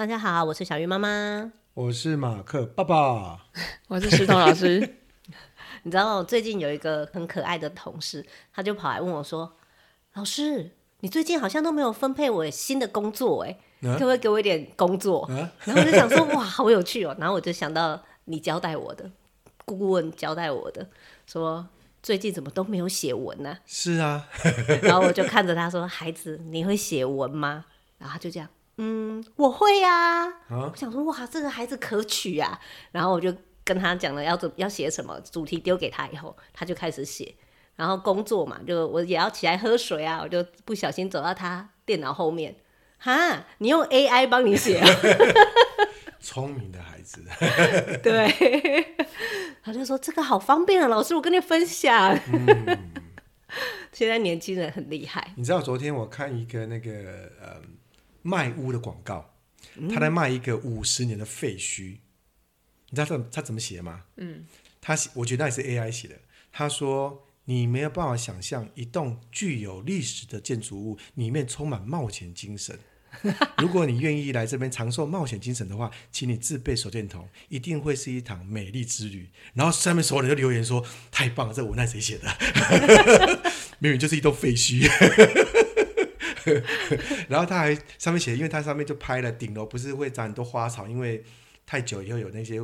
大家好，我是小鱼妈妈，我是马克爸爸，我是石头老师。你知道最近有一个很可爱的同事，他就跑来问我说：“老师，你最近好像都没有分配我新的工作，哎、啊，可不可以给我一点工作？”啊、然后我就想说：“哇，好有趣哦！”然后我就想到你交代我的顾问交代我的，说最近怎么都没有写文呢、啊？是啊，然后我就看着他说：“孩子，你会写文吗？”然后他就这样。嗯，我会呀、啊。啊、我想说，哇，这个孩子可取啊。然后我就跟他讲了要怎要写什么主题，丢给他以后，他就开始写。然后工作嘛，就我也要起来喝水啊，我就不小心走到他电脑后面，哈，你用 AI 帮你写、啊，聪明的孩子。对，他就说这个好方便啊，老师，我跟你分享。嗯、现在年轻人很厉害。你知道昨天我看一个那个呃。卖屋的广告，他在卖一个五十年的废墟。嗯、你知道他他怎么写吗？嗯，他写，我觉得那也是 AI 写的。他说：“你没有办法想象一栋具有历史的建筑物里面充满冒险精神。如果你愿意来这边尝受冒险精神的话，请你自备手电筒，一定会是一场美丽之旅。”然后下面所有人就留言说：“太棒了，这文案谁写的？明明就是一栋废墟。” 然后他还上面写，因为他上面就拍了顶楼，不是会长很多花草，因为太久以后有那些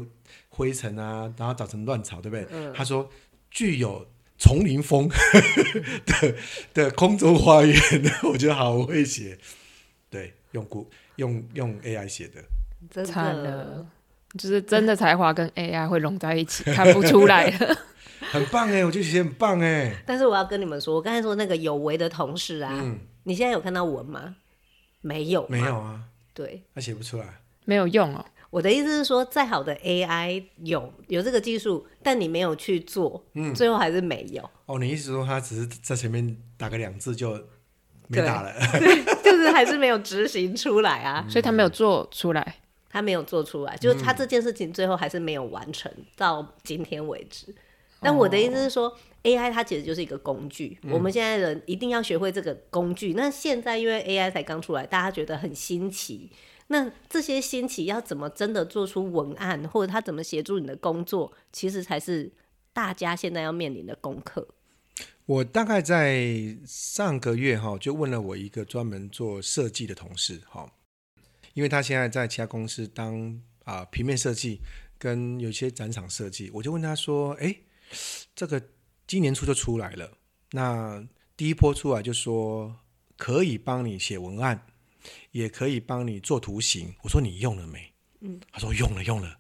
灰尘啊，然后长成乱草，对不对？嗯、他说具有丛林风 的 的空中花园，我觉得好会写。对，用古用用 AI 写的，真的就是真的才华跟 AI 会融在一起，看不出来了。很棒哎，我觉得写很棒哎。但是我要跟你们说，我刚才说那个有为的同事啊。嗯你现在有看到文吗？没有，没有啊。对，他写不出来，没有用哦。我的意思是说，再好的 AI 有有这个技术，但你没有去做，嗯，最后还是没有。哦，你意思说他只是在前面打个两字就没打了，对，就是还是没有执行出来啊，所以他没有做出来，他没有做出来，就是他这件事情最后还是没有完成，到今天为止。但我的意思是说。哦 AI 它其实就是一个工具，嗯、我们现在人一定要学会这个工具。那现在因为 AI 才刚出来，大家觉得很新奇。那这些新奇要怎么真的做出文案，或者他怎么协助你的工作，其实才是大家现在要面临的功课。我大概在上个月哈，就问了我一个专门做设计的同事哈，因为他现在在其他公司当啊平面设计跟有些展场设计，我就问他说：“哎，这个。”今年初就出来了，那第一波出来就说可以帮你写文案，也可以帮你做图形。我说你用了没？嗯，他说用了用了。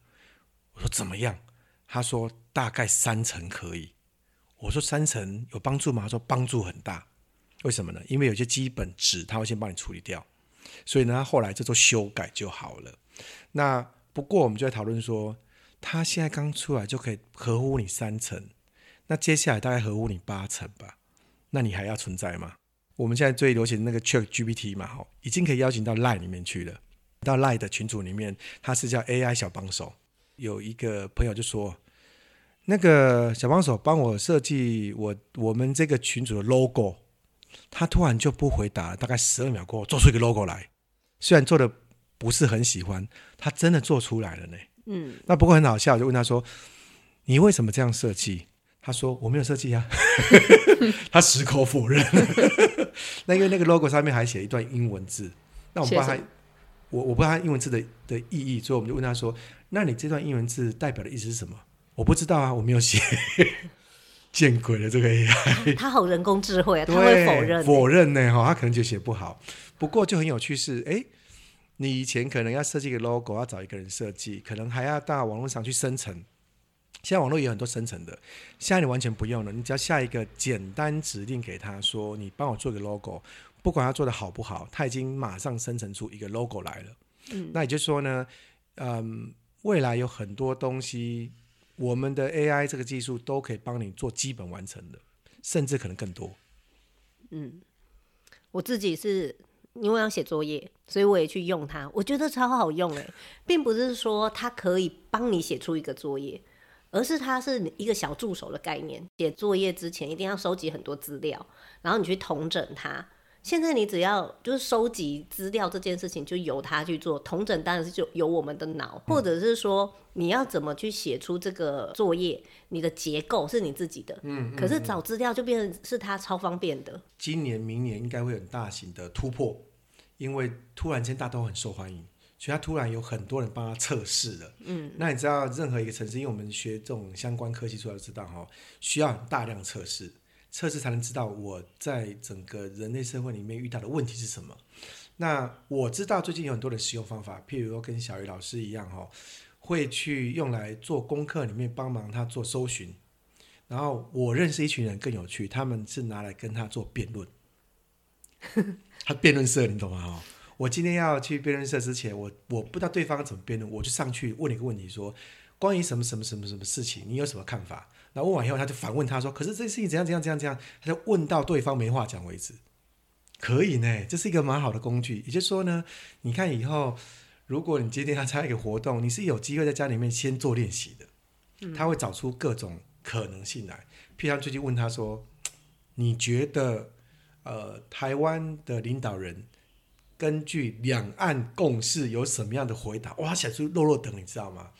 我说怎么样？他说大概三成可以。我说三成有帮助吗？他说帮助很大。为什么呢？因为有些基本值他会先帮你处理掉，所以呢，他后来就做修改就好了。那不过我们就在讨论说，他现在刚出来就可以合乎你三成。那接下来大概合乎你八成吧，那你还要存在吗？我们现在最流行的那个 ChatGPT 嘛，吼，已经可以邀请到 Line 里面去了。到 Line 的群组里面，它是叫 AI 小帮手。有一个朋友就说，那个小帮手帮我设计我我们这个群组的 logo，他突然就不回答，大概十二秒过后做出一个 logo 来，虽然做的不是很喜欢，他真的做出来了呢。嗯，那不过很好笑，就问他说，你为什么这样设计？他说我没有设计啊，他矢口否认。那因为那个 logo 上面还写一段英文字，那我不知道他，我我不知道他英文字的的意义，所以我们就问他说：“那你这段英文字代表的意思是什么？”我不知道啊，我没有写。见鬼了，这个 AI，他好人工智慧啊，他会否认否认呢？哈，他可能就写不好。不过就很有趣是，哎，你以前可能要设计一个 logo，要找一个人设计，可能还要到网络上去生成。现在网络也有很多生成的，现在你完全不用了，你只要下一个简单指令给他说，你帮我做个 logo，不管他做的好不好，他已经马上生成出一个 logo 来了。嗯，那也就是说呢，嗯，未来有很多东西，我们的 AI 这个技术都可以帮你做基本完成的，甚至可能更多。嗯，我自己是因为要写作业，所以我也去用它，我觉得超好用诶，并不是说它可以帮你写出一个作业。而是它是一个小助手的概念，写作业之前一定要收集很多资料，然后你去统整它，现在你只要就是收集资料这件事情，就由他去做。统整当然是就由我们的脑，或者是说你要怎么去写出这个作业，你的结构是你自己的。嗯，可是找资料就变成是他超方便的。今年、明年应该会有很大型的突破，因为突然间大家都很受欢迎，所以他突然有很多人帮他测试了。嗯，那你知道任何一个城市，因为我们学这种相关科技出来知道哈，需要很大量测试。测试才能知道我在整个人类社会里面遇到的问题是什么。那我知道最近有很多的使用方法，譬如说跟小鱼老师一样哈，会去用来做功课里面帮忙他做搜寻。然后我认识一群人更有趣，他们是拿来跟他做辩论。他辩论社，你懂吗？哈，我今天要去辩论社之前，我我不知道对方怎么辩论，我就上去问了一个问题说，关于什么什么什么什么事情，你有什么看法？然后问完以后，他就反问他说：“可是这事情怎样怎样怎样怎样？”他就问到对方没话讲为止。可以呢，这是一个蛮好的工具。也就是说呢，你看以后，如果你今天要参加一个活动，你是有机会在家里面先做练习的。他会找出各种可能性来。譬如他最近问他说：“你觉得，呃，台湾的领导人根据两岸共识有什么样的回答？”哇，写出落落等，你知道吗？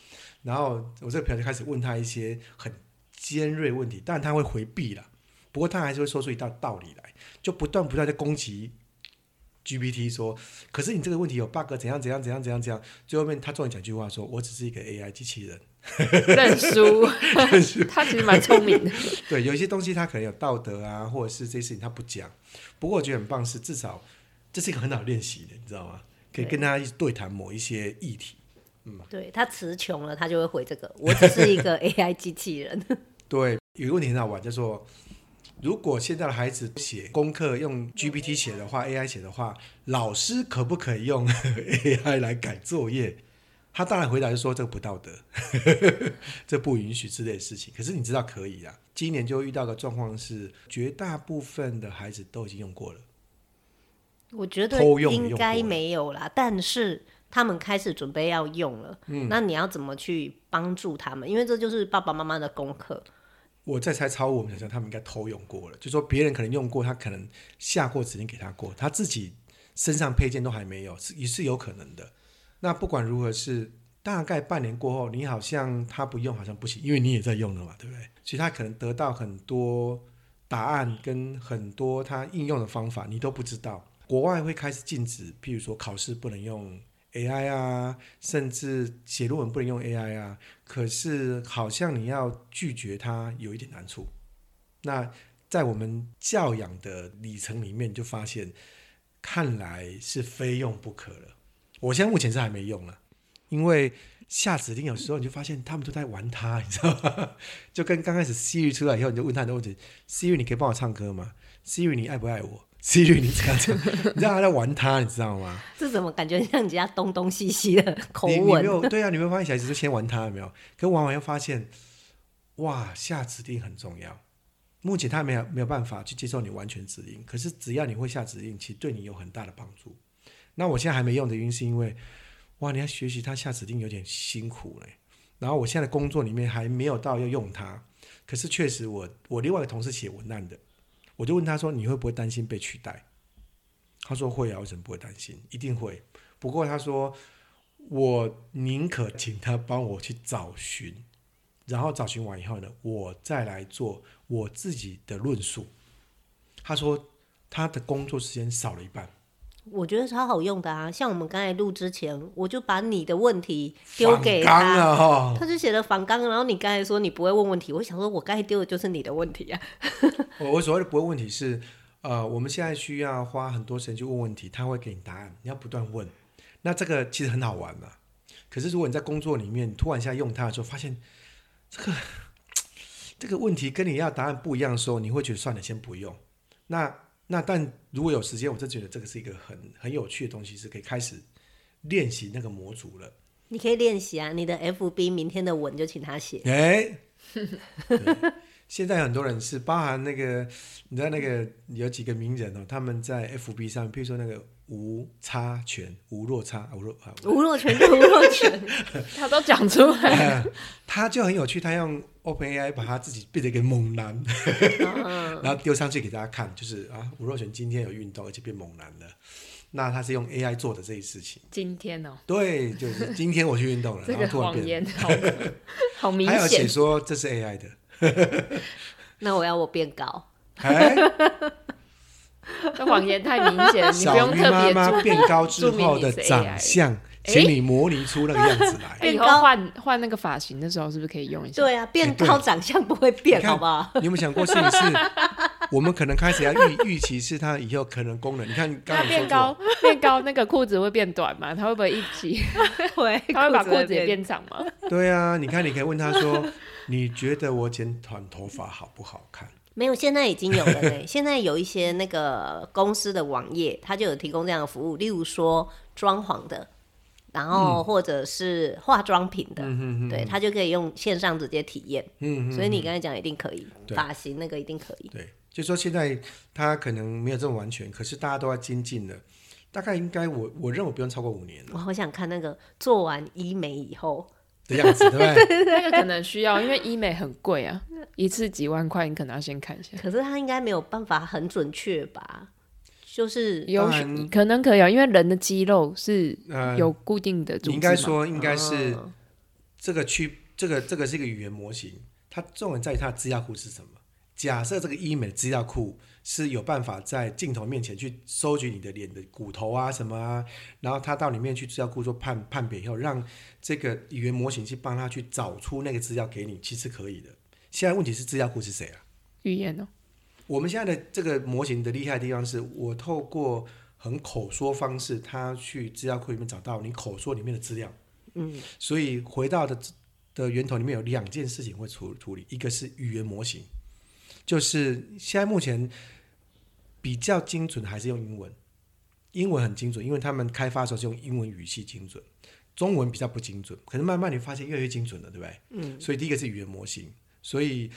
然后我这个朋友就开始问他一些很。尖锐问题，当然他会回避了，不过他还是会说出一道道理来，就不断不断的攻击 GPT 说，可是你这个问题有 bug，怎样怎样怎样怎样怎样，最后面他终于讲句话说，我只是一个 AI 机器人，认输，认输，他其实蛮聪明的，对，有一些东西他可能有道德啊，或者是这些事情他不讲，不过我觉得很棒是至少这是一个很好练习的，你知道吗？可以跟他对谈某一些议题。嗯，对，他词穷了，他就会回这个。我只是一个 AI 机器人。对，有一个问题很好玩，就是说，如果现在的孩子写功课用 GPT 写的话，AI 写的话，老师可不可以用 AI 来改作业？他当然回答是说这个不道德，这不允许之类的事情。可是你知道可以啊。今年就遇到的状况是，绝大部分的孩子都已经用过了。我觉得应该没有啦，但是。他们开始准备要用了，嗯，那你要怎么去帮助他们？因为这就是爸爸妈妈的功课。我在猜，超我们想象他们应该偷用过了，就说别人可能用过，他可能下过指令给他过，他自己身上配件都还没有，是也是有可能的。那不管如何是大概半年过后，你好像他不用好像不行，因为你也在用了嘛，对不对？其实他可能得到很多答案跟很多他应用的方法，你都不知道。国外会开始禁止，譬如说考试不能用。AI 啊，甚至写论文不能用 AI 啊，可是好像你要拒绝它有一点难处。那在我们教养的里程里面，就发现看来是非用不可了。我现在目前是还没用了，因为下指令有时候你就发现他们都在玩它，你知道吗？就跟刚开始 Siri 出来以后，你就问他很多问题：Siri，你可以帮我唱歌吗？Siri，你爱不爱我？Siri，你这样子，你知道他在玩他，你知道吗？这怎么感觉像人家东东西西的口吻？你，你没有对啊，你没有发现小孩子就先玩他有没有？可玩完又发现，哇，下指令很重要。目前他没有没有办法去接受你完全指令，可是只要你会下指令，其实对你有很大的帮助。那我现在还没用的原因是因为，哇，你要学习他下指令有点辛苦嘞。然后我现在的工作里面还没有到要用它，可是确实我我另外一个同事写文案的。我就问他说：“你会不会担心被取代？”他说：“会啊，为什么不会担心？一定会。不过他说，我宁可请他帮我去找寻，然后找寻完以后呢，我再来做我自己的论述。”他说他的工作时间少了一半。我觉得超好用的啊！像我们刚才录之前，我就把你的问题丢给他，他就写了反纲。然后你刚才说你不会问问题，我想说，我刚才丢的就是你的问题啊。我我所谓的不会问题是，呃，我们现在需要花很多时间去问问题，他会给你答案，你要不断问。那这个其实很好玩啊。可是如果你在工作里面突然一下用它的时候，发现这个 这个问题跟你要答案不一样的时候，你会觉得算了，先不用。那。那但如果有时间，我就觉得这个是一个很很有趣的东西，是可以开始练习那个模组了。你可以练习啊，你的 FB 明天的文就请他写。哎，现在很多人是包含那个，你知道那个有几个名人哦，他们在 FB 上，比如说那个吴差权，无落差，吴若啊，吴若权就 吴若权，他都讲出来、呃，他就很有趣，他用 OpenAI 把他自己变成一个猛男，然后丢上去给大家看，就是啊，吴若权今天有运动，而且变猛男了。那他是用 AI 做的这些事情。今天哦，对，就是今天我去运动了，这个谎言好，好明显。还有写说这是 AI 的，那我要我变高。这谎言太明显，你不用特别妈妈变高 之后的长相，请你模拟出那个样子来。以后换换那个发型的时候，是不是可以用一下？对啊，变高长相不会变，好不好？你有没有想过，是不是我们可能开始要预预期是它以后可能功能？你看，刚刚变高变高，那个裤子会变短吗？它会不会一起？会，它会把裤子也变长吗？对啊，你看，你可以问他说：“你觉得我剪短头发好不好看？”没有，现在已经有了呢。现在有一些那个公司的网页，它就有提供这样的服务，例如说装潢的，然后或者是化妆品的，嗯、对，它就可以用线上直接体验。嗯，所以你刚才讲一定可以，发型那个一定可以。对，就说现在它可能没有这么完全，可是大家都要精进的，大概应该我我认为不用超过五年。我好想看那个做完医美以后。的样子，对不 对？那个可能需要，因为医美很贵啊，一次几万块，你可能要先看一下。可是他应该没有办法很准确吧？就是有可能可以啊，因为人的肌肉是有固定的组织。应该说，应该是这个区，这个这个是一个语言模型，它重点在于它的资料库是什么？假设这个医美资料库。是有办法在镜头面前去收集你的脸的骨头啊什么啊，然后他到里面去资料库做判判别以后，让这个语言模型去帮他去找出那个资料给你，其实可以的。现在问题是资料库是谁啊？语言哦。我们现在的这个模型的厉害的地方是，我透过很口说方式，他去资料库里面找到你口说里面的资料。嗯。所以回到的的源头里面有两件事情会处处理，一个是语言模型，就是现在目前。比较精准还是用英文，英文很精准，因为他们开发的时候是用英文语气精准，中文比较不精准。可是慢慢你发现越来越精准了，对不对？嗯。所以第一个是语言模型，所以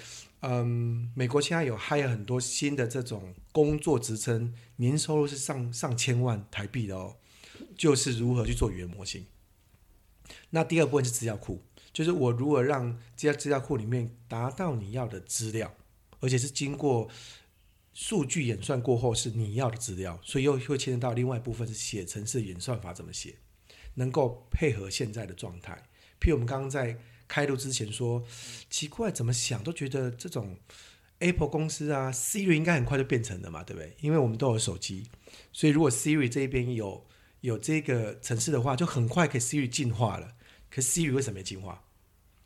嗯，美国现在有还有很多新的这种工作职称，年收入是上上千万台币的哦，就是如何去做语言模型。那第二部分是资料库，就是我如何让这些资料库里面达到你要的资料，而且是经过。数据演算过后是你要的资料，所以又会牵扯到另外一部分是写程式演算法怎么写，能够配合现在的状态。譬如我们刚刚在开录之前说，奇怪怎么想都觉得这种 Apple 公司啊，Siri 应该很快就变成了嘛，对不对？因为我们都有手机，所以如果 Siri 这一边有有这个程式的话，就很快可以 Siri 进化了。可 Siri 为什么没进化？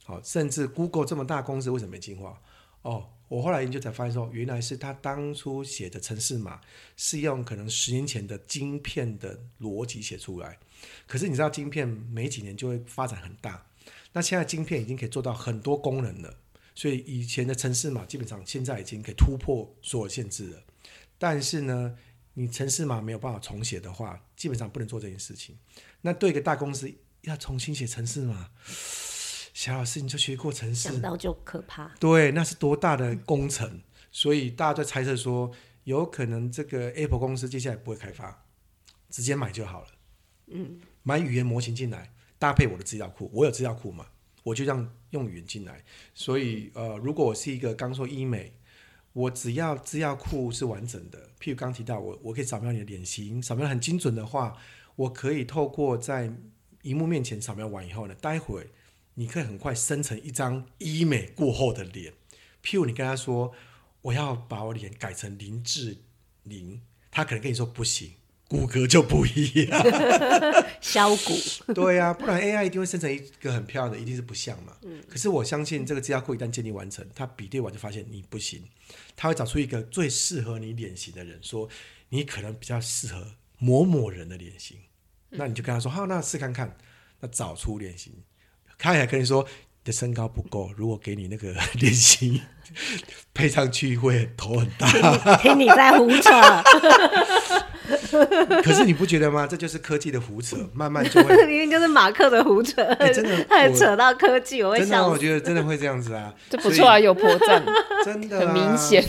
好，甚至 Google 这么大公司为什么没进化？哦。我后来研究才发现说，原来是他当初写的程式码是用可能十年前的晶片的逻辑写出来。可是你知道，晶片每几年就会发展很大。那现在晶片已经可以做到很多功能了，所以以前的程式码基本上现在已经可以突破所有限制了。但是呢，你程式码没有办法重写的话，基本上不能做这件事情。那对一个大公司要重新写程式码。小老师，你就学过程式，想到就可怕。对，那是多大的工程，所以大家都猜测说，有可能这个 Apple 公司接下来不会开发，直接买就好了。嗯，买语言模型进来，搭配我的资料库，我有资料库嘛，我就这样用语言进来。所以，呃，如果我是一个刚说医美，我只要资料库是完整的，譬如刚提到我，我可以扫描你的脸型，扫描很精准的话，我可以透过在荧幕面前扫描完以后呢，待会。你可以很快生成一张医美过后的脸，譬如你跟他说，我要把我脸改成林志玲，他可能跟你说不行，骨骼就不一样，削骨。对呀、啊，不然 AI 一定会生成一个很漂亮的，一定是不像嘛。嗯、可是我相信这个资料库一旦建立完成，他比对完就发现你不行，他会找出一个最适合你脸型的人，说你可能比较适合某某人的脸型，嗯、那你就跟他说好，那试看看，那找出脸型。他还跟你说，你的身高不够，如果给你那个 脸型配上去，会头很大。听你在胡扯。可是你不觉得吗？这就是科技的胡扯，慢慢就会。明明就是马克的胡扯，欸、真的，他还扯到科技，我，我会真的，我觉得真的会这样子啊。这不错啊，有破绽，真的、啊、很明显。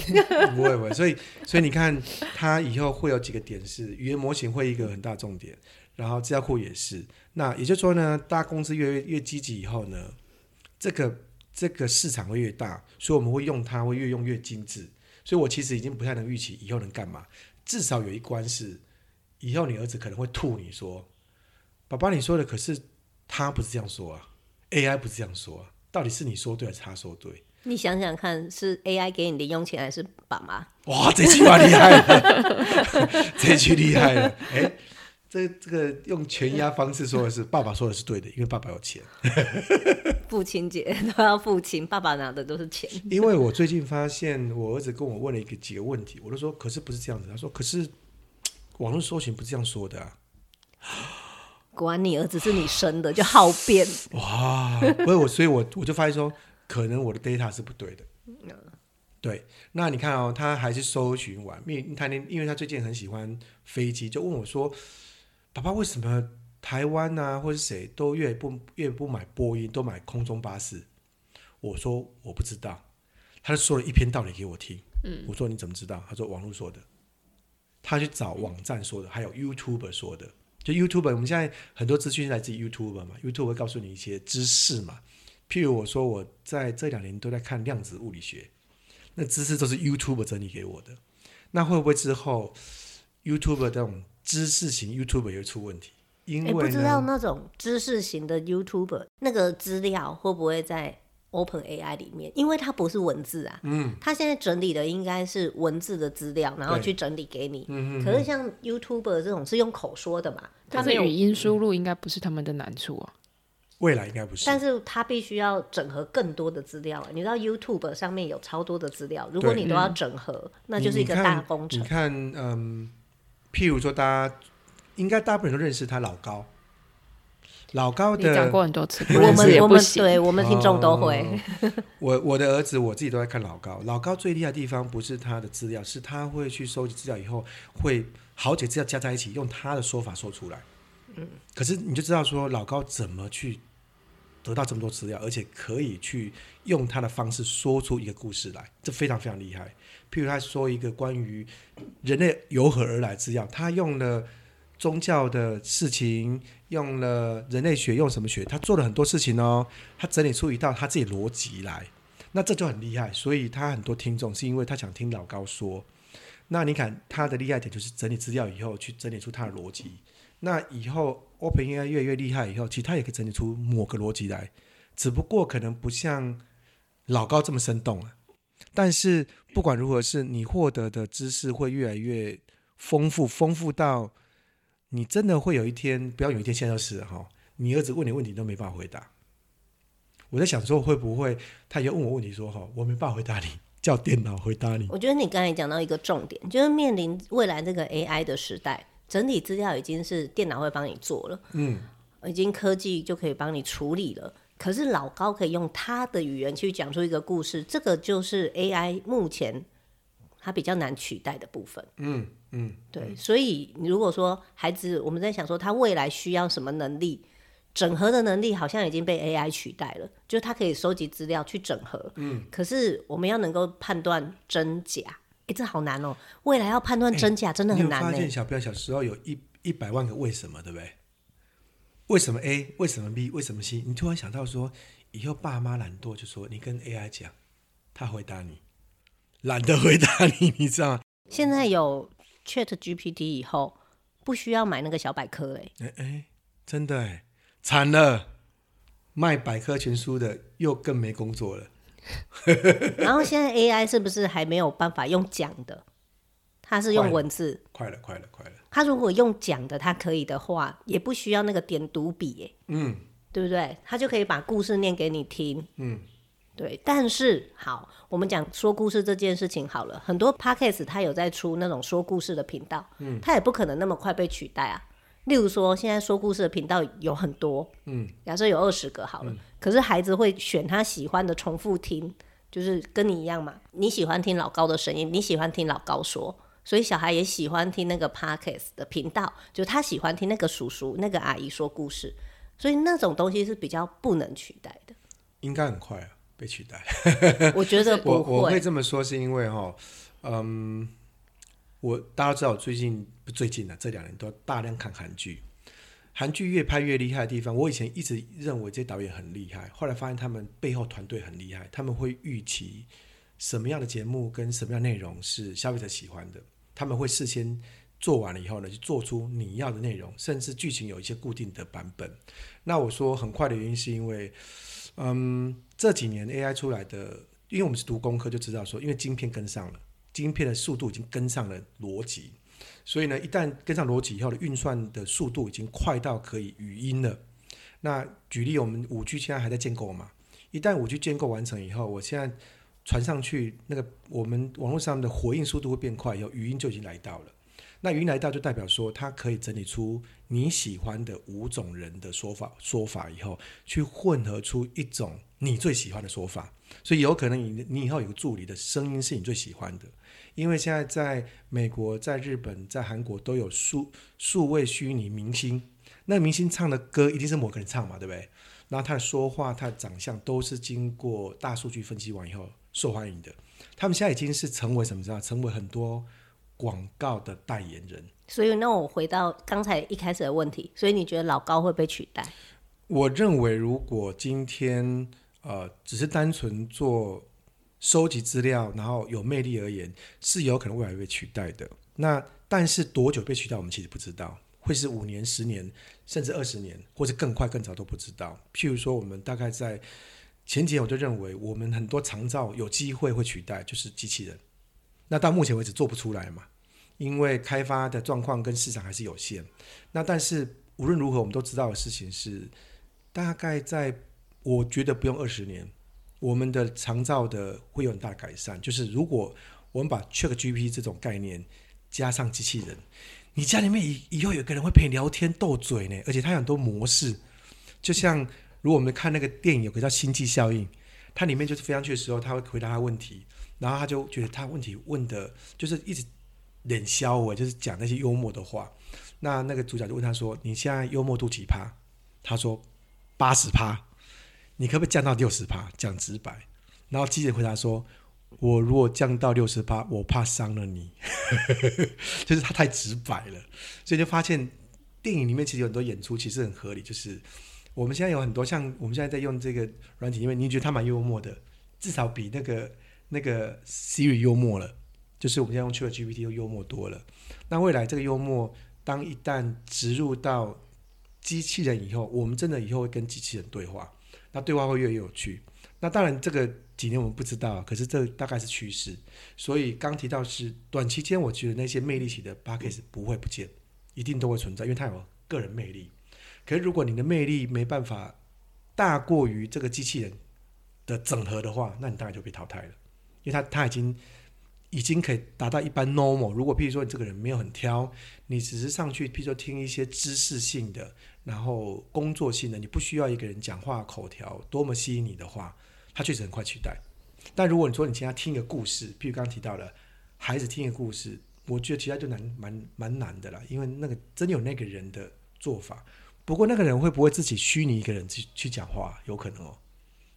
不会不会，所以所以你看，它以后会有几个点是语言模型会一个很大重点，然后资料库也是。那也就是说呢，大家公司越越积极以后呢，这个这个市场会越大，所以我们会用它会越用越精致。所以我其实已经不太能预期以后能干嘛。至少有一关是，以后你儿子可能会吐你说：“爸爸，你说的可是他不是这样说啊，AI 不是这样说啊，到底是你说对还是他说对？”你想想看，是 AI 给你零用钱还是爸妈？哇，这句话厉害了，这句厉害了。哎、欸，这这个用全压方式说的是 爸爸说的是对的，因为爸爸有钱。父亲节都要父亲，爸爸拿的都是钱。因为我最近发现，我儿子跟我问了一个几个问题，我都说，可是不是这样子。他说，可是网络搜寻不是这样说的啊。果然你儿子是你生的，就好变。哇，所以我，所以我我就发现说。可能我的 data 是不对的，对。那你看哦，他还是搜寻完，因为他因为他最近很喜欢飞机，就问我说：“爸爸，为什么台湾啊，或是谁都越不越不买波音，都买空中巴士？”我说：“我不知道。”他就说了一篇道理给我听。嗯，我说：“你怎么知道？”他说：“网络说的。”他去找网站说的，还有 YouTuber 说的。就 YouTuber，我们现在很多资讯来自于 YouTuber 嘛，YouTuber 会告诉你一些知识嘛。譬如我说，我在这两年都在看量子物理学，那知识都是 YouTube 整理给我的。那会不会之后 YouTube 这种知识型 YouTube 也会出问题？因为、欸、不知道那种知识型的 YouTube 那个资料会不会在 Open AI 里面？因为它不是文字啊，嗯，它现在整理的应该是文字的资料，然后去整理给你。嗯嗯。可是像 YouTube 这种是用口说的嘛，它是语音输入，应该不是他们的难处啊。未来应该不是，但是他必须要整合更多的资料。你知道 YouTube 上面有超多的资料，如果你都要整合，嗯、那就是一个大工程。你看，嗯，譬如说，大家应该大部分人都认识他老高，老高的讲过很多次，我们我们对我们听众都会。哦、我我的儿子我自己都在看老高，老高最厉害的地方不是他的资料，是他会去收集资料以后，会好几个资料加在一起，用他的说法说出来。嗯，可是你就知道说老高怎么去得到这么多资料，而且可以去用他的方式说出一个故事来，这非常非常厉害。譬如他说一个关于人类由何而来资料，他用了宗教的事情，用了人类学，用什么学？他做了很多事情哦，他整理出一套他自己逻辑来，那这就很厉害。所以他很多听众是因为他想听老高说。那你看他的厉害点就是整理资料以后去整理出他的逻辑。那以后 OpenAI 越来越厉害，以后其实他也可以整理出某个逻辑来，只不过可能不像老高这么生动啊。但是不管如何，是你获得的知识会越来越丰富，丰富到你真的会有一天，不要有一天现在就是哈，你儿子问你问题都没办法回答。我在想说，会不会他也问我问题说哈，我没办法回答你，叫电脑回答你。我觉得你刚才讲到一个重点，就是面临未来这个 AI 的时代。整体资料已经是电脑会帮你做了，嗯，已经科技就可以帮你处理了。可是老高可以用他的语言去讲出一个故事，这个就是 AI 目前它比较难取代的部分。嗯嗯，对。所以如果说孩子，我们在想说他未来需要什么能力，整合的能力好像已经被 AI 取代了，就他可以收集资料去整合。嗯，可是我们要能够判断真假。哎、欸，这好难哦！未来要判断真假真的很难。你有发现小朋友小时候有一一百万个为什么，对不对？为什么 A？为什么 B？为什么 C？你突然想到说，以后爸妈懒惰，就说你跟 AI 讲，他回答你，懒得回答你，你知道吗？现在有 Chat GPT 以后，不需要买那个小百科，哎哎哎，真的哎，惨了，卖百科全书的又更没工作了。然后现在 AI 是不是还没有办法用讲的？它是用文字。快了，快了，快了。它如果用讲的，他可以的话，也不需要那个点读笔，嗯，对不对？他就可以把故事念给你听。嗯，对。但是好，我们讲说故事这件事情好了，很多 Podcast 他有在出那种说故事的频道，嗯，他也不可能那么快被取代啊。例如说，现在说故事的频道有很多，嗯，假设有二十个好了，嗯，可是孩子会选他喜欢的重复听，就是跟你一样嘛。你喜欢听老高的声音，你喜欢听老高说，所以小孩也喜欢听那个 Parkes 的频道，就他喜欢听那个叔叔、那个阿姨说故事，所以那种东西是比较不能取代的。应该很快啊，被取代。我觉得 不会。我我会这么说是因为哈，嗯，我大家知道，我最近不最近啊，这两年都大量看韩剧。韩剧越拍越厉害的地方，我以前一直认为这些导演很厉害，后来发现他们背后团队很厉害，他们会预期什么样的节目跟什么样内容是消费者喜欢的，他们会事先做完了以后呢，就做出你要的内容，甚至剧情有一些固定的版本。那我说很快的原因是因为，嗯，这几年 AI 出来的，因为我们是读工科就知道说，因为晶片跟上了，晶片的速度已经跟上了逻辑。所以呢，一旦跟上逻辑以后的运算的速度已经快到可以语音了。那举例，我们五 G 现在还在建构嘛？一旦五 G 建构完成以后，我现在传上去那个我们网络上的回应速度会变快，以后语音就已经来到了。那语音来到就代表说，它可以整理出你喜欢的五种人的说法，说法以后去混合出一种你最喜欢的说法。所以有可能你你以后有个助理的声音是你最喜欢的。因为现在在美国、在日本、在韩国都有数数位虚拟明星，那明星唱的歌一定是某个人唱嘛，对不对？然后他的说话、他的长相都是经过大数据分析完以后受欢迎的。他们现在已经是成为什么？知道？成为很多广告的代言人。所以，那我回到刚才一开始的问题，所以你觉得老高会被取代？我认为，如果今天呃只是单纯做。收集资料，然后有魅力而言，是有可能未来会被取代的。那但是多久被取代，我们其实不知道，会是五年、十年，甚至二十年，或者更快、更早都不知道。譬如说，我们大概在前几年，我就认为我们很多长照有机会会取代，就是机器人。那到目前为止做不出来嘛，因为开发的状况跟市场还是有限。那但是无论如何，我们都知道的事情是，大概在我觉得不用二十年。我们的长照的会有很大的改善，就是如果我们把 check GP 这种概念加上机器人，你家里面以以后有个人会陪你聊天斗嘴呢，而且它有很多模式，就像如果我们看那个电影有个叫《星际效应》，它里面就是飞上去的时候，他会回答他问题，然后他就觉得他问题问的就是一直脸笑我，就是讲那些幽默的话。那那个主角就问他说：“你现在幽默度几趴？”他说：“八十趴。”你可不可以降到六十趴？讲直白，然后记者回答说：“我如果降到六十趴，我怕伤了你。”就是他太直白了，所以就发现电影里面其实有很多演出其实很合理。就是我们现在有很多像我们现在在用这个软体，因为你觉得他蛮幽默的，至少比那个那个 Siri 幽默了。就是我们现在用 ChatGPT 又幽默多了。那未来这个幽默，当一旦植入到机器人以后，我们真的以后会跟机器人对话。那对话会越来越有趣。那当然，这个几年我们不知道，可是这大概是趋势。所以刚提到是短期间，我觉得那些魅力型的 Podcast 不会不见，一定都会存在，因为它有个人魅力。可是如果你的魅力没办法大过于这个机器人的整合的话，那你当然就被淘汰了，因为他他已经已经可以达到一般 normal。如果譬如说你这个人没有很挑，你只是上去譬如说听一些知识性的。然后工作性的，你不需要一个人讲话口条多么吸引你的话，他确实很快取代。但如果你说你现在听一个故事，譬如刚刚提到了孩子听一个故事，我觉得其他就难蛮蛮难的了，因为那个真有那个人的做法。不过那个人会不会自己虚拟一个人去去讲话？有可能哦。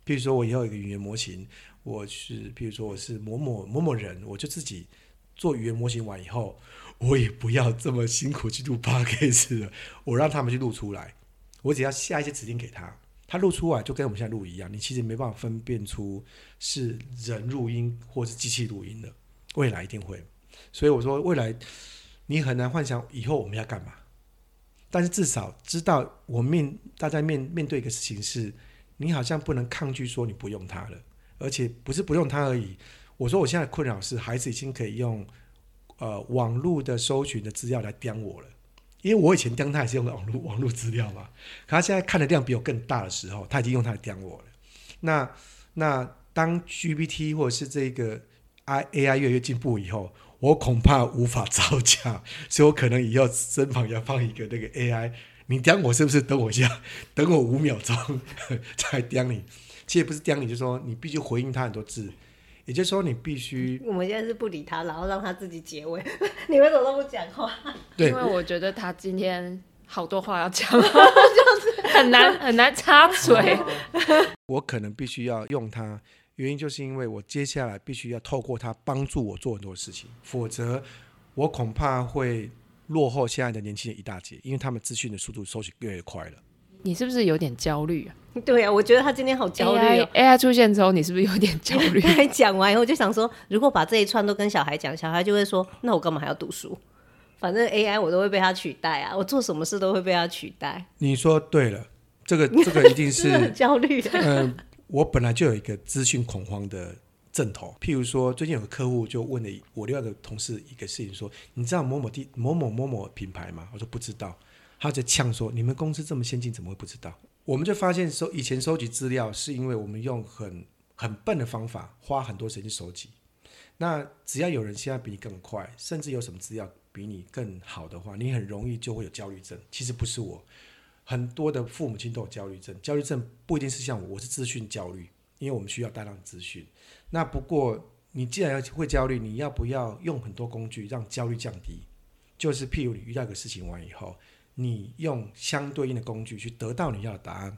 譬如说我以后有一个语言模型，我是譬如说我是某某某某人，我就自己做语言模型完以后。我也不要这么辛苦去录八 k 字了，我让他们去录出来，我只要下一些指令给他，他录出来就跟我们现在录一样，你其实没办法分辨出是人录音或是机器录音的，未来一定会，所以我说未来你很难幻想以后我们要干嘛，但是至少知道我面大家面面对一个事情是，你好像不能抗拒说你不用它了，而且不是不用它而已，我说我现在困扰是孩子已经可以用。呃，网络的搜寻的资料来刁我了，因为我以前刁他也是用的网络网络资料嘛，可他现在看的量比我更大的时候，他已经用它来刁我了。那那当 GPT 或者是这个 I AI 越来越进步以后，我恐怕无法招架，所以我可能以后身旁要放一个那个 AI，你刁我是不是？等我一下，等我五秒钟再刁你。其实不是刁你，就是说你必须回应他很多字。也就是说，你必须。我们现在是不理他，然后让他自己结尾。你们怎么都不讲话？对，因为我觉得他今天好多话要讲，就是很难很难插嘴。我可能必须要用它，原因就是因为我接下来必须要透过他帮助我做很多事情，否则我恐怕会落后现在的年轻人一大截，因为他们资讯的速度收取越来越快了。你是不是有点焦虑啊？对啊，我觉得他今天好焦虑哦。AI 出现之后，你是不是有点焦虑？还讲完以后，我就想说，如果把这一串都跟小孩讲，小孩就会说：“那我干嘛还要读书？反正 AI 我都会被他取代啊，我做什么事都会被他取代。”你说对了。这个这个一定是 很焦虑的。嗯、呃，我本来就有一个资讯恐慌的症头。譬如说，最近有个客户就问了我另外一个同事一个事情，说：“你知道某某地某某某某品牌吗？”我说：“不知道。”他就呛说：“你们公司这么先进，怎么会不知道？”我们就发现收以前收集资料是因为我们用很很笨的方法，花很多时间去收集。那只要有人现在比你更快，甚至有什么资料比你更好的话，你很容易就会有焦虑症。其实不是我。很多的父母亲都有焦虑症，焦虑症不一定是像我，我是资讯焦虑，因为我们需要大量资讯。那不过你既然要会焦虑，你要不要用很多工具让焦虑降低？就是譬如你遇到一个事情完以后，你用相对应的工具去得到你要的答案，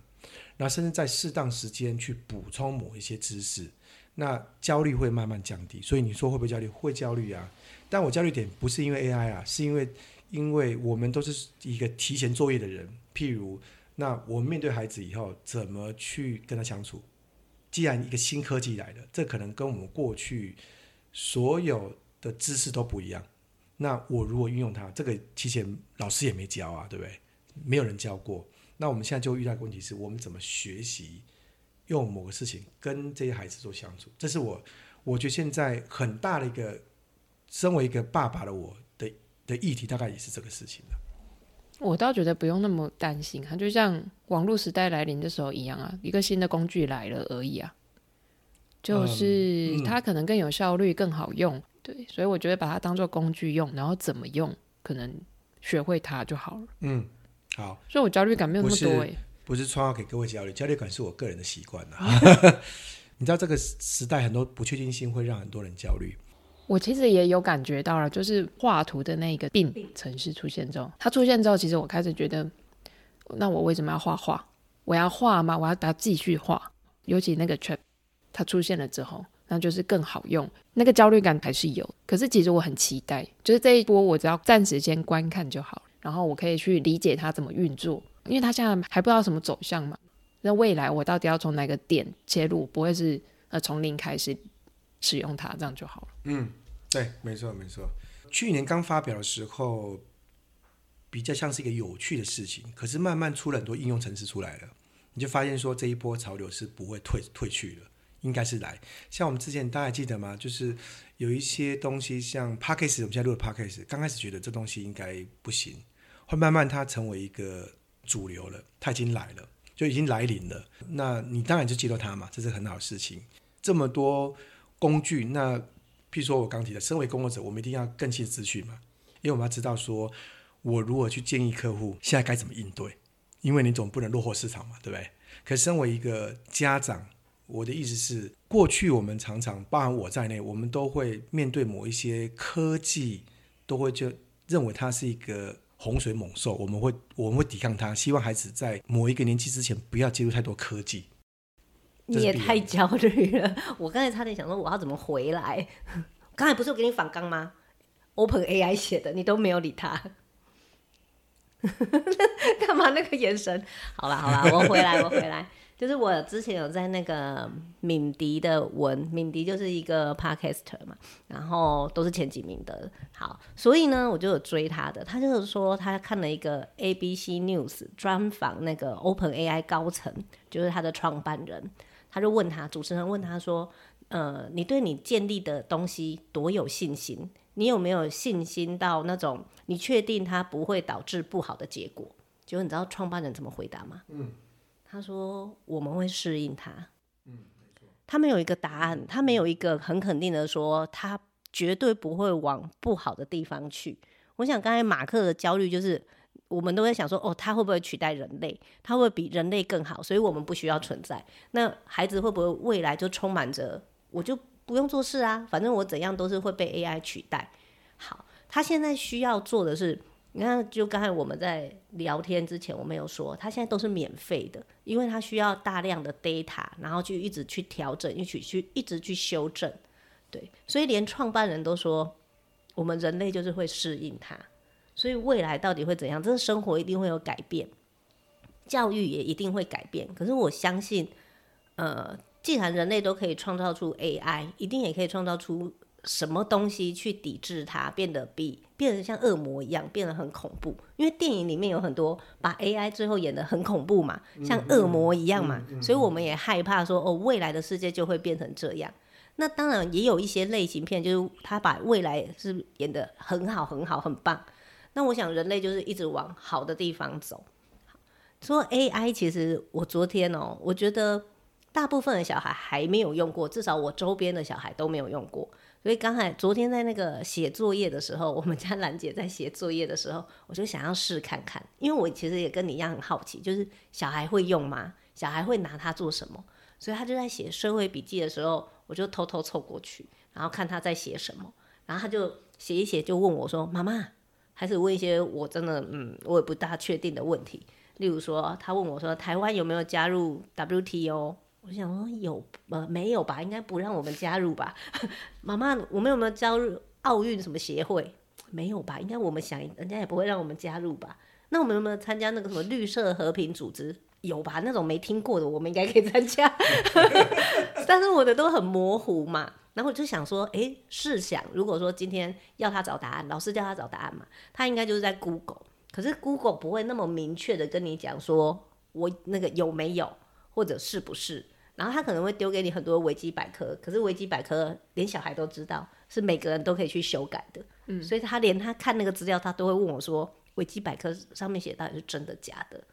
那甚至在适当时间去补充某一些知识，那焦虑会慢慢降低。所以你说会不会焦虑？会焦虑啊！但我焦虑点不是因为 AI 啊，是因为因为我们都是一个提前作业的人。譬如，那我们面对孩子以后怎么去跟他相处？既然一个新科技来了，这可能跟我们过去所有的知识都不一样。那我如果运用它，这个提前老师也没教啊，对不对？没有人教过。那我们现在就遇到一个问题是，我们怎么学习用某个事情跟这些孩子做相处？这是我我觉得现在很大的一个，身为一个爸爸的我的的议题，大概也是这个事情了。我倒觉得不用那么担心，它就像网络时代来临的时候一样啊，一个新的工具来了而已啊，就是它可能更有效率、更好用，对，所以我觉得把它当做工具用，然后怎么用，可能学会它就好了。嗯，好，所以我焦虑感没有那么多诶，不是创造给各位焦虑，焦虑感是我个人的习惯啊。你知道这个时代很多不确定性会让很多人焦虑。我其实也有感觉到了，就是画图的那个病程式出现之后，它出现之后，其实我开始觉得，那我为什么要画画？我要画吗？我要把它继续画？尤其那个 trap，它出现了之后，那就是更好用。那个焦虑感还是有，可是其实我很期待，就是这一波我只要暂时先观看就好，然后我可以去理解它怎么运作，因为它现在还不知道什么走向嘛。那未来我到底要从哪个点切入？不会是呃从零开始使用它，这样就好了。嗯。对，没错没错。去年刚发表的时候，比较像是一个有趣的事情，可是慢慢出了很多应用程式出来了，你就发现说这一波潮流是不会退退去了，应该是来。像我们之前大家还记得吗？就是有一些东西像 Podcast，我们现在录的 Podcast，刚开始觉得这东西应该不行，会慢慢它成为一个主流了，它已经来了，就已经来临了。那你当然就接受它嘛，这是很好的事情。这么多工具，那。譬如说，我刚提的，身为工作者，我们一定要更新资讯嘛，因为我们要知道说，我如何去建议客户现在该怎么应对，因为你总不能落后市场嘛，对不对？可身为一个家长，我的意思是，过去我们常常，包含我在内，我们都会面对某一些科技，都会就认为它是一个洪水猛兽，我们会我们会抵抗它，希望孩子在某一个年纪之前不要接触太多科技。你也太焦虑了！我刚才差点想说我要怎么回来。刚才不是我给你反纲吗？Open AI 写的，你都没有理他，干嘛那个眼神？好了好了，我回来我回来。就是我之前有在那个敏迪的文，敏迪就是一个 Podcaster 嘛，然后都是前几名的。好，所以呢，我就有追他的。他就是说他看了一个 ABC News 专访那个 Open AI 高层，就是他的创办人。他就问他，主持人问他说：“呃，你对你建立的东西多有信心？你有没有信心到那种你确定它不会导致不好的结果？”结果你知道创办人怎么回答吗？嗯，他说：“我们会适应它。”嗯，他没有一个答案，他没有一个很肯定的说他绝对不会往不好的地方去。我想刚才马克的焦虑就是。我们都在想说，哦，他会不会取代人类？他会比人类更好，所以我们不需要存在。那孩子会不会未来就充满着，我就不用做事啊，反正我怎样都是会被 AI 取代。好，他现在需要做的是，你看，就刚才我们在聊天之前，我没有说，他现在都是免费的，因为他需要大量的 data，然后就一直去调整，一起去一直去修正。对，所以连创办人都说，我们人类就是会适应它。所以未来到底会怎样？这个生活一定会有改变，教育也一定会改变。可是我相信，呃，既然人类都可以创造出 AI，一定也可以创造出什么东西去抵制它，变得比变得像恶魔一样，变得很恐怖。因为电影里面有很多把 AI 最后演得很恐怖嘛，像恶魔一样嘛，所以我们也害怕说，哦，未来的世界就会变成这样。那当然也有一些类型片，就是他把未来是演得很好、很好、很棒。那我想人类就是一直往好的地方走。说 AI，其实我昨天哦、我觉得大部分的小孩还没有用过，至少我周边的小孩都没有用过。所以刚才昨天在那个写作业的时候，我们家兰姐在写作业的时候，我就想要试看看，因为我其实也跟你一样很好奇，就是小孩会用吗？小孩会拿它做什么？所以他就在写社会笔记的时候。我就偷偷凑过去，然后看他在写什么，然后他就写一写，就问我说：“妈妈，还是问一些我真的嗯，我也不大确定的问题。例如说，他问我说，台湾有没有加入 WTO？我想说有呃没有吧，应该不让我们加入吧。妈妈，我们有没有加入奥运什么协会？没有吧，应该我们想人家也不会让我们加入吧。那我们有没有参加那个什么绿色和平组织？”有吧？那种没听过的，我们应该可以参加。但是我的都很模糊嘛，然后我就想说，诶、欸，试想，如果说今天要他找答案，老师叫他找答案嘛，他应该就是在 Google。可是 Google 不会那么明确的跟你讲说，我那个有没有，或者是不是。然后他可能会丢给你很多维基百科，可是维基百科连小孩都知道，是每个人都可以去修改的。嗯，所以他连他看那个资料，他都会问我说，维基百科上面写到底是真的假的？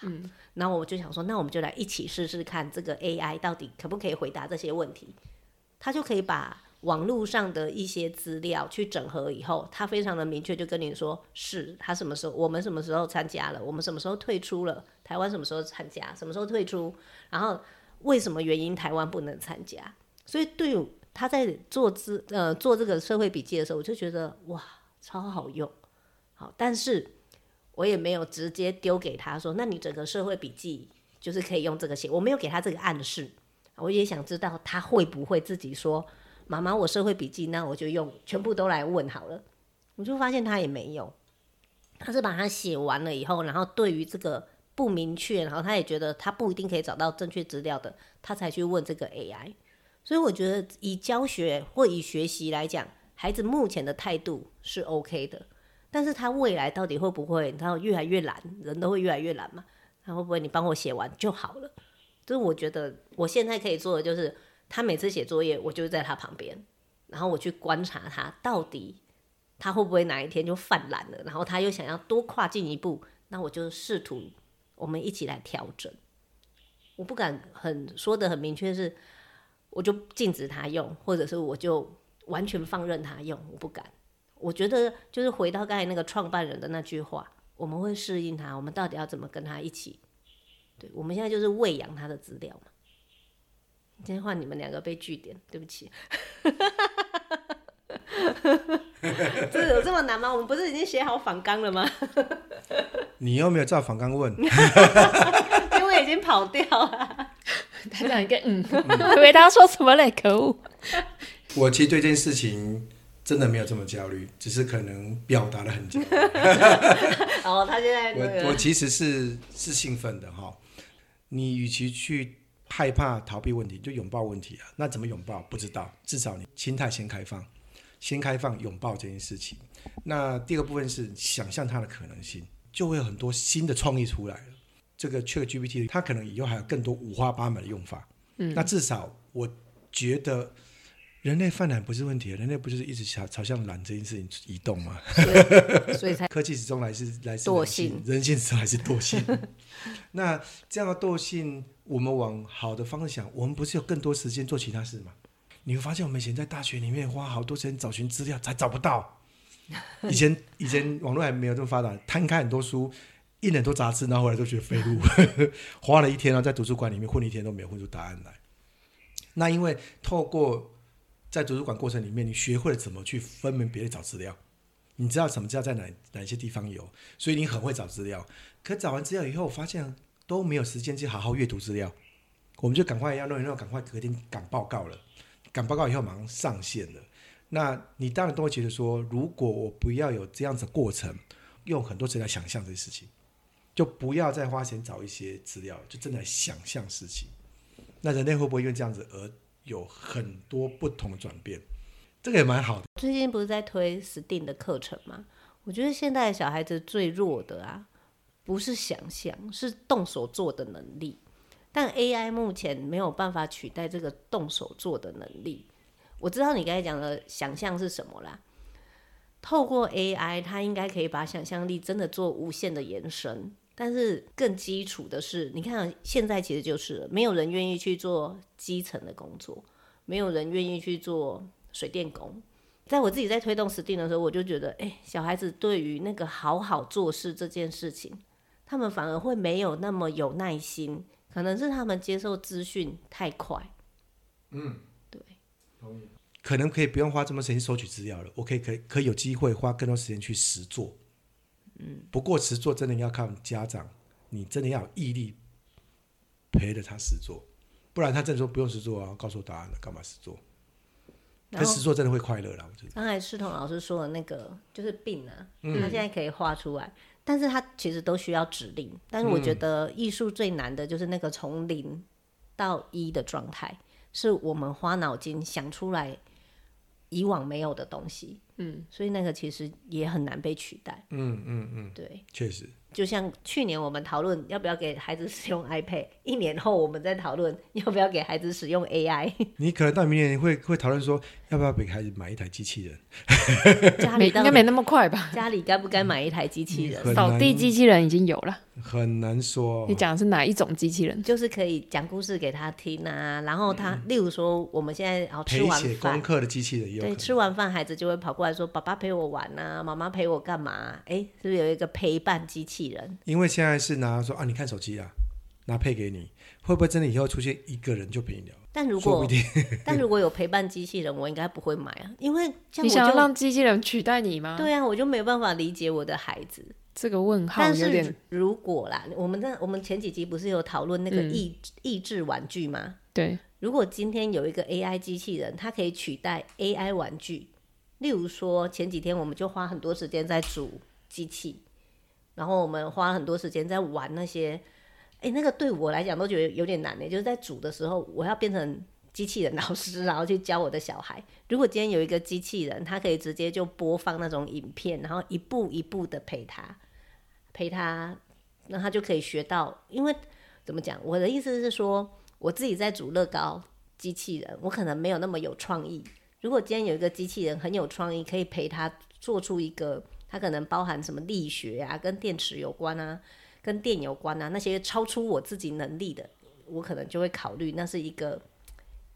嗯，然后我就想说，那我们就来一起试试看，这个 AI 到底可不可以回答这些问题？他就可以把网络上的一些资料去整合以后，他非常的明确，就跟你说是他什么时候，我们什么时候参加了，我们什么时候退出了，台湾什么时候参加，什么时候退出，然后为什么原因台湾不能参加？所以对他在做资呃做这个社会笔记的时候，我就觉得哇，超好用，好，但是。我也没有直接丢给他说，那你整个社会笔记就是可以用这个写。我没有给他这个暗示，我也想知道他会不会自己说，妈妈，我社会笔记，那我就用全部都来问好了。我就发现他也没有，他是把它写完了以后，然后对于这个不明确，然后他也觉得他不一定可以找到正确资料的，他才去问这个 AI。所以我觉得以教学或以学习来讲，孩子目前的态度是 OK 的。但是他未来到底会不会？他越来越懒，人都会越来越懒嘛？他会不会你帮我写完就好了？就是我觉得我现在可以做的就是，他每次写作业，我就在他旁边，然后我去观察他到底他会不会哪一天就犯懒了，然后他又想要多跨进一步，那我就试图我们一起来调整。我不敢很说得很明确是，我就禁止他用，或者是我就完全放任他用，我不敢。我觉得就是回到刚才那个创办人的那句话，我们会适应他，我们到底要怎么跟他一起？对，我们现在就是喂养他的资料嘛。今天换你们两个被据点，对不起。这有这么难吗？我们不是已经写好访纲了吗？你又没有照访纲问，因为已经跑掉了。他讲一个嗯，以为他要说什么嘞？可恶！我其实对这件事情。真的没有这么焦虑，只是可能表达的很焦虑。哦，他现在我我其实是是兴奋的哈。你与其去害怕逃避问题，就拥抱问题啊。那怎么拥抱？不知道。至少你心态先开放，先开放拥抱这件事情。那第二个部分是想象它的可能性，就会有很多新的创意出来了。这个 ChatGPT 它可能以后还有更多五花八门的用法。嗯，那至少我觉得。人类犯懒不是问题，人类不就是一直朝朝向懒这件事情移动吗？所以才 科技始终来自来自惰性，人性始终还是惰性。那这样的惰性，我们往好的方向想，我们不是有更多时间做其他事吗？你会发现，我们以前在大学里面花好多时间找寻资料，才找不到。以前以前网络还没有这么发达，摊开很多书，印很多杂志，然后后来都觉得废物，花了一天啊，在图书馆里面混一天都没有混出答案来。那因为透过在图书馆过程里面，你学会了怎么去分门别类找资料，你知道什么资料在哪哪些地方有，所以你很会找资料。可找完资料以后，发现都没有时间去好好阅读资料，我们就赶快要弄一弄，赶快隔天赶报告了。赶报告以后马上上线了。那你当然都会觉得说，如果我不要有这样子的过程，用很多资料想象这些事情，就不要再花钱找一些资料，就正在想象事情。那人类会不会因为这样子而有很多不同转变？这个也蛮好的。最近不是在推 STEAM 的课程吗？我觉得现在小孩子最弱的啊，不是想象，是动手做的能力。但 AI 目前没有办法取代这个动手做的能力。我知道你刚才讲的想象是什么啦。透过 AI，它应该可以把想象力真的做无限的延伸。但是更基础的是，你看现在其实就是，没有人愿意去做基层的工作，没有人愿意去做水电工。在我自己在推动 STEAM 的时候，我就觉得，哎，小孩子对于那个好好做事这件事情，他们反而会没有那么有耐心，可能是他们接受资讯太快。嗯，对，可能可以不用花这么时间收取资料了，我可以可以可以有机会花更多时间去实做。嗯，不过实作真的要靠家长，你真的要有毅力陪着他实作，不然他真的说不用实作啊，告诉我答案了，干嘛实作？可实作真的会快乐啦，我觉得。刚才世彤老师说的那个就是病啊，嗯、他现在可以画出来，但是他其实都需要指令。但是我觉得艺术最难的就是那个从零到一的状态，是我们花脑筋想出来以往没有的东西。嗯，所以那个其实也很难被取代。嗯嗯嗯，对，确实。就像去年我们讨论要不要给孩子使用 iPad，一年后我们再讨论要不要给孩子使用 AI。你可能到明年会会讨论说，要不要给孩子买一台机器人？家里应该没那么快吧？家里该不该买一台机器人？扫地机器人已经有了，很难说。你讲的是哪一种机器人？就是可以讲故事给他听啊，然后他，嗯、例如说我们现在然后吃完饭，功课的机器人，对，吃完饭孩子就会跑过来说：“爸爸陪我玩啊，妈妈陪我干嘛？”哎，是不是有一个陪伴机器人？因为现在是拿说啊，你看手机啊，拿配给你，会不会真的以后出现一个人就陪你聊？但如果但如果有陪伴机器人，我应该不会买啊，因为你想要让机器人取代你吗？对啊，我就没有办法理解我的孩子。这个问号但是如果啦，我们在我们前几集不是有讨论那个益益智玩具吗？对，如果今天有一个 AI 机器人，它可以取代 AI 玩具，例如说前几天我们就花很多时间在组机器。然后我们花很多时间在玩那些，哎，那个对我来讲都觉得有点难呢。就是在煮的时候，我要变成机器人老师，然后去教我的小孩。如果今天有一个机器人，他可以直接就播放那种影片，然后一步一步的陪他，陪他，那他就可以学到。因为怎么讲？我的意思是说，我自己在煮乐高机器人，我可能没有那么有创意。如果今天有一个机器人很有创意，可以陪他做出一个。它可能包含什么力学啊，跟电池有关啊，跟电有关啊，那些超出我自己能力的，我可能就会考虑，那是一个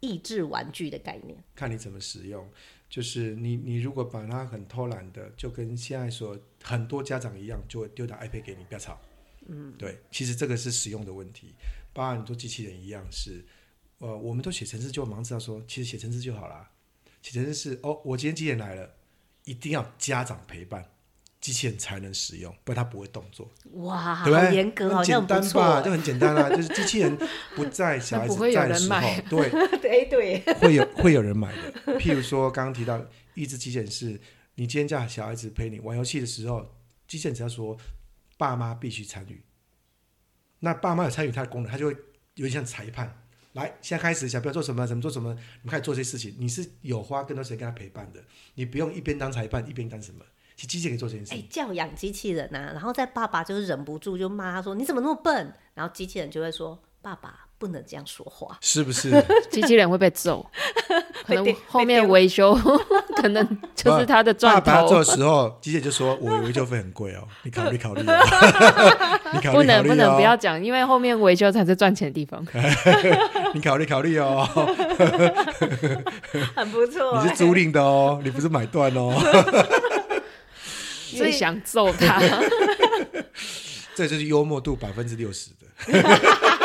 益智玩具的概念。看你怎么使用，就是你你如果把它很偷懒的，就跟现在说很多家长一样，就会丢到 iPad 给你，不要吵。嗯，对，其实这个是使用的问题，包含很多机器人一样是，呃，我们都写程式就忙知道说，其实写程式就好了，写程式是哦，我今天机器人来了，一定要家长陪伴。机器人才能使用，不然它不会动作。哇，对好严格，好像简单吧？就很简单啊，就是机器人不在小孩子 在的时候，对 对对，会有会有人买的。譬如说，刚刚提到益智机器人是，你今天叫小孩子陪你玩游戏的时候，机器人只要说爸妈必须参与，那爸妈有参与他的功能，他就会有点像裁判。来，现在开始，小朋友做什么？怎么做什么？你们开始做这些事情，你是有花更多时间跟他陪伴的，你不用一边当裁判一边干什么。其实机器可以做这件事。哎、欸，教养机器人呐、啊，然后在爸爸就是忍不住就骂他说：“你怎么那么笨？”然后机器人就会说：“爸爸不能这样说话。”是不是？机器人会被揍，可能后面维修 可能就是他的赚头。爸爸做的时候，机器人就说：“我维修费很贵哦，你考虑考虑、考虑考虑哦”不能不能不要讲，因为后面维修才是赚钱的地方。你考虑考虑哦，很不错、欸。你是租赁的哦，你不是买断哦。最想揍他，这就是幽默度百分之六十的，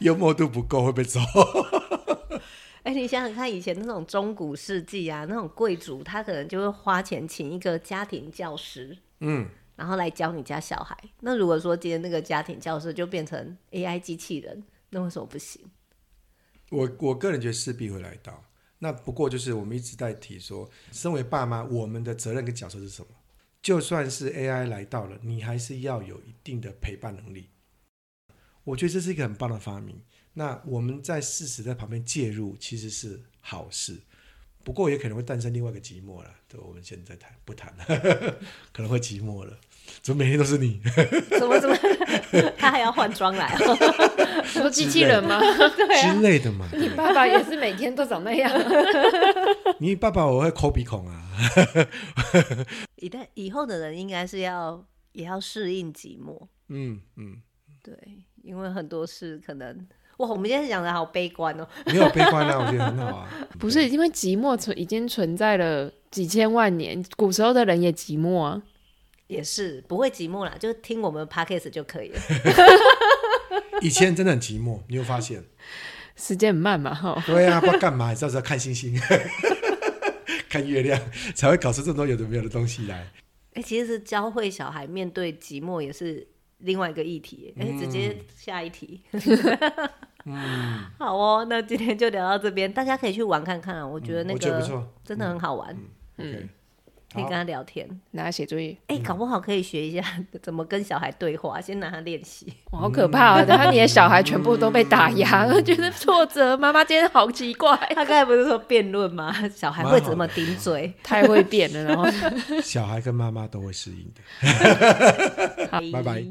幽默度不够会被揍。哎、你想想看，以前那种中古世纪啊，那种贵族，他可能就会花钱请一个家庭教师，嗯，然后来教你家小孩。那如果说今天那个家庭教师就变成 AI 机器人，那为什么不行？我我个人觉得势必会来到。那不过就是我们一直在提说，身为爸妈，我们的责任跟角色是什么？就算是 AI 来到了，你还是要有一定的陪伴能力。我觉得这是一个很棒的发明。那我们在适时在旁边介入，其实是好事。不过也可能会诞生另外一个寂寞了。对，我们现在谈不谈了？可能会寂寞了。怎么每天都是你？怎么怎么？他还要换装来？说机器人吗？对啊，之类的嘛。你爸爸也是每天都长那样。你爸爸我会抠鼻孔啊。一旦以后的人应该是要也要适应寂寞。嗯嗯。对，因为很多事可能。哇，我们今天讲的好悲观哦。没有悲观啊，我觉得很好啊。不是，因为寂寞存已经存在了几千万年，古时候的人也寂寞啊。也是不会寂寞啦，就听我们 podcast 就可以了。以前真的很寂寞，你有发现？时间很慢嘛，哈。对啊，不知道干嘛，你知道看星星、看月亮，才会搞出这么多有的没有的东西来。哎、欸，其实是教会小孩面对寂寞也是另外一个议题。哎、欸，直接下一题。嗯，好哦，那今天就聊到这边，大家可以去玩看看啊。我觉得那个、嗯、真的很好玩。嗯。Okay. 可以跟他聊天，拿他写作业。哎、欸，搞不好可以学一下 怎么跟小孩对话，先拿他练习。好可怕啊！等下你的小孩全部都被打压，嗯、觉得挫折。妈妈今天好奇怪。他刚才不是说辩论吗？小孩会怎么顶嘴？太会变了，然后 小孩跟妈妈都会适应的。拜拜。